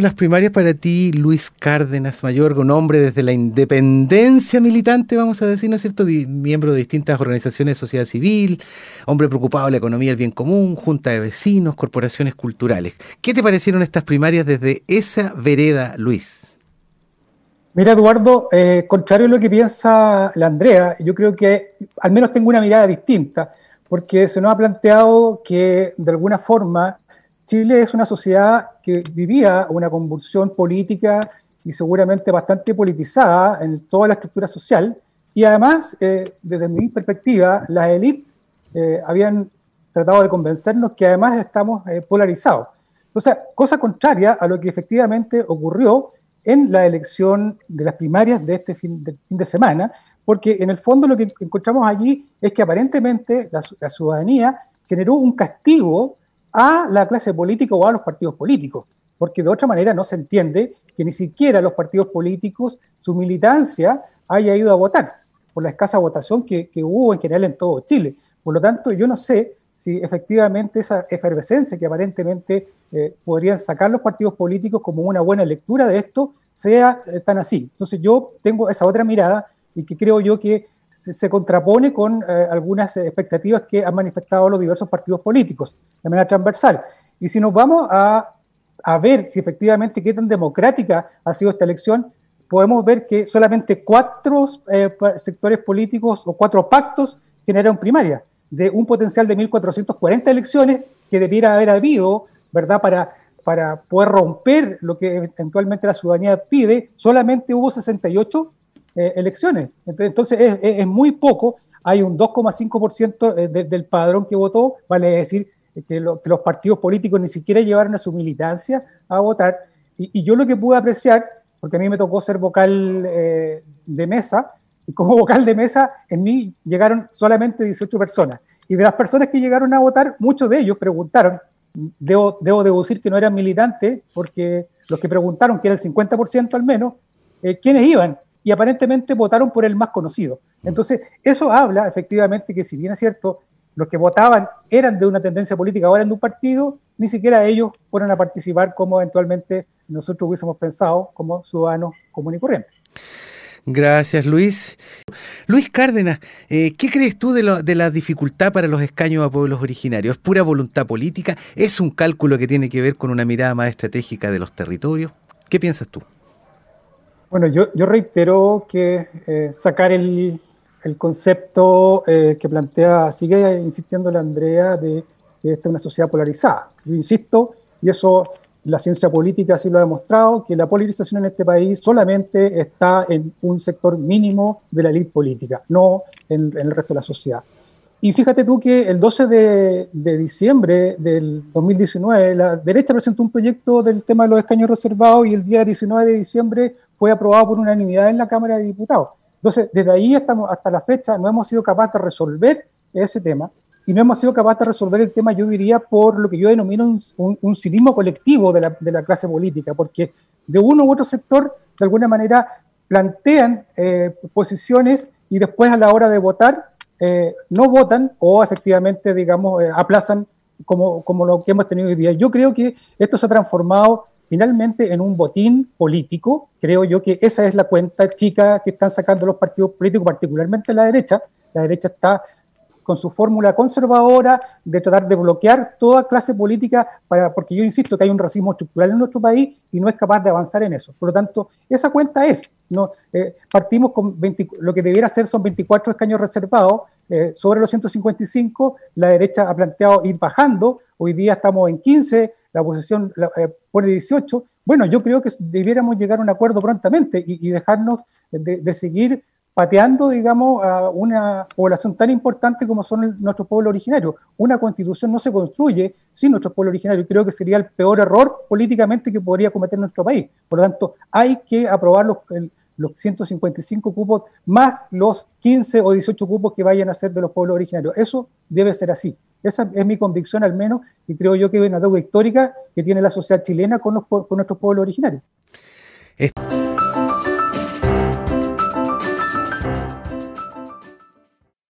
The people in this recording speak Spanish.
las primarias para ti, Luis Cárdenas Mayor, un hombre desde la independencia militante, vamos a decir, ¿no es cierto? miembro de distintas organizaciones de sociedad civil, hombre preocupado de la economía del bien común, junta de vecinos, corporaciones culturales. ¿Qué te parecieron estas primarias desde esa vereda, Luis? Mira, Eduardo, eh, contrario a lo que piensa la Andrea, yo creo que al menos tengo una mirada distinta, porque se nos ha planteado que de alguna forma Chile es una sociedad que vivía una convulsión política y seguramente bastante politizada en toda la estructura social, y además, eh, desde mi perspectiva, las élites eh, habían tratado de convencernos que además estamos eh, polarizados. Sea, cosa contraria a lo que efectivamente ocurrió en la elección de las primarias de este fin de, semana, porque en el fondo lo que encontramos allí es que aparentemente la ciudadanía generó un castigo a la clase política o a los partidos políticos, porque de otra manera no se entiende que ni siquiera los partidos políticos, su militancia haya ido a votar, por la escasa votación que, hubo en general en todo Chile. Por lo tanto, yo no sé si efectivamente esa efervescencia que aparentemente eh, podrían sacar los partidos políticos como una buena lectura de esto sea eh, tan así. Entonces yo tengo esa otra mirada y que creo yo que se, contrapone con eh, algunas expectativas que han manifestado los diversos partidos políticos de manera transversal. Y si nos vamos a, a ver si efectivamente qué tan democrática ha sido esta elección, podemos ver que solamente cuatro eh, sectores políticos o cuatro pactos generaron primaria, de un potencial de 1.440 elecciones que debiera haber habido, ¿verdad?, para, para poder romper lo que eventualmente la ciudadanía pide, solamente hubo 68 eh, elecciones. Entonces es, es, muy poco, hay un 2,5% eh, del padrón que votó, vale decir que, los partidos políticos ni siquiera llevaron a su militancia a votar. Y, yo lo que pude apreciar, porque a mí me tocó ser vocal eh, de mesa, y como vocal de mesa en mí llegaron solamente 18 personas. Y de las personas que llegaron a votar, muchos de ellos preguntaron, debo, debo deducir que no eran militantes, porque los que preguntaron, que era el 50% al menos, ¿quiénes iban? Y aparentemente votaron por el más conocido. Entonces, eso habla efectivamente que si bien es cierto, los que votaban eran de una tendencia política o eran de un partido, ni siquiera ellos fueron a participar como eventualmente nosotros hubiésemos pensado como ciudadanos comunes y corrientes. Gracias, Luis. Luis Cárdenas, eh, ¿qué crees tú de, de, la dificultad para los escaños a pueblos originarios? ¿Es pura voluntad política? ¿Es un cálculo que tiene que ver con una mirada más estratégica de los territorios? ¿Qué piensas tú? Bueno, yo, reitero que eh, sacar el, concepto eh, que plantea, sigue insistiendo la Andrea, de que esta es una sociedad polarizada. Yo insisto, y eso la ciencia política sí lo ha demostrado, que la polarización en este país solamente está en un sector mínimo de la élite política, no en el resto de la sociedad. Y fíjate tú que el 12 de, diciembre del 2019, la derecha presentó un proyecto del tema de los escaños reservados y el día 19 de diciembre fue aprobado por unanimidad en la Cámara de Diputados. Entonces, desde ahí hasta, hasta la fecha no hemos sido capaces de resolver ese tema y no hemos sido capaces de resolver el tema, yo diría, por lo que yo denomino un, un, cinismo colectivo de la, de la, clase política, porque de uno u otro sector, de alguna manera, plantean eh, posiciones y después a la hora de votar eh, no votan o efectivamente, digamos, eh, aplazan como, como lo que hemos tenido hoy día. Yo creo que esto se ha transformado finalmente en un botín político. Creo yo que esa es la cuenta chica que están sacando los partidos políticos, particularmente la derecha. La derecha está con su fórmula conservadora de tratar de bloquear toda clase política, para, porque yo insisto que hay un racismo estructural en nuestro país y no es capaz de avanzar en eso. Por lo tanto, esa cuenta es, no, eh, partimos con lo que debiera ser son 24 escaños reservados, eh, sobre los 155, la derecha ha planteado ir bajando, hoy día estamos en 15, la oposición eh, pone 18, bueno, yo creo que debiéramos llegar a un acuerdo prontamente y, dejarnos de seguir pateando, digamos, a una población tan importante como son nuestros pueblos originarios. Una constitución no se construye sin nuestros pueblos originarios. Creo que sería el peor error políticamente que podría cometer nuestro país. Por lo tanto, hay que aprobar los, los 155 cupos más los 15 o 18 cupos que vayan a ser de los pueblos originarios. Eso debe ser así. Esa es mi convicción al menos y creo yo que es una deuda histórica que tiene la sociedad chilena con, los, con nuestros pueblos originarios.